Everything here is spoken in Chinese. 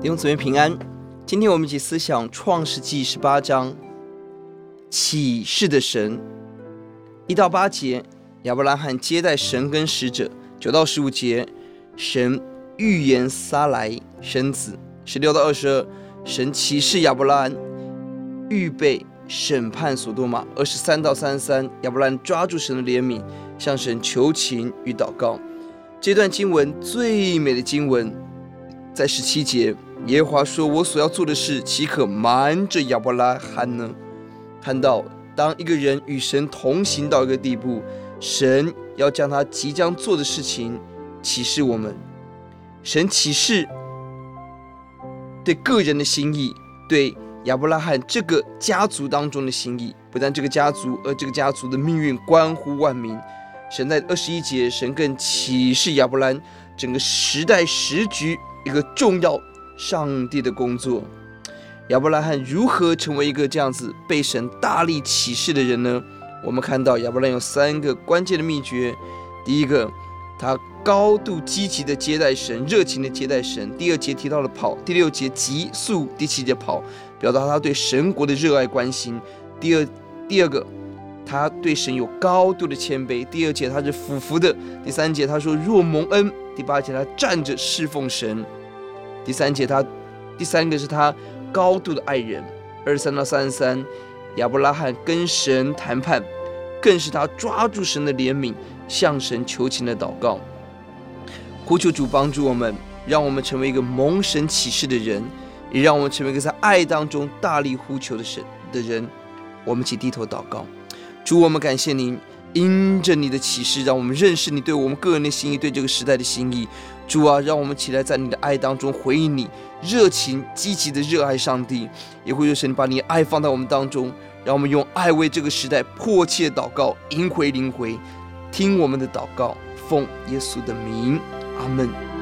弟兄姊妹平安。今天我们一起思想创世纪十八章启示的神一到八节，亚伯拉罕接待神跟使者；九到十五节，神预言撒莱生子；十六到二十二，神启示亚伯拉罕预备审判所多玛；二十三到三十三，亚伯拉罕抓住神的怜悯，向神求情与祷告。这段经文最美的经文。在十七节，耶和华说：“我所要做的事，岂可瞒着亚伯拉罕呢？”看到，当一个人与神同行到一个地步，神要将他即将做的事情启示我们。神启示对个人的心意，对亚伯拉罕这个家族当中的心意，不但这个家族，而这个家族的命运关乎万民。神在二十一节，神更启示亚伯兰整个时代时局。一个重要上帝的工作，亚伯拉罕如何成为一个这样子被神大力启示的人呢？我们看到亚伯拉罕有三个关键的秘诀：第一个，他高度积极的接待神，热情的接待神；第二节提到了跑；第六节急速；第七节跑，表达他对神国的热爱关心。第二，第二个，他对神有高度的谦卑；第二节他是俯伏的；第三节他说若蒙恩；第八节他站着侍奉神。第三节，他第三个是他高度的爱人。二十三到三十三，亚伯拉罕跟神谈判，更是他抓住神的怜悯，向神求情的祷告。呼求主帮助我们，让我们成为一个蒙神启示的人，也让我们成为一个在爱当中大力呼求的神的人。我们一起低头祷告，主，我们感谢您。因着你的启示，让我们认识你对我们个人的心意，对这个时代的心意。主啊，让我们起来在你的爱当中回应你，热情积极的热爱上帝，也会有神把你爱放在我们当中，让我们用爱为这个时代迫切祷告，迎回灵回，听我们的祷告，奉耶稣的名，阿门。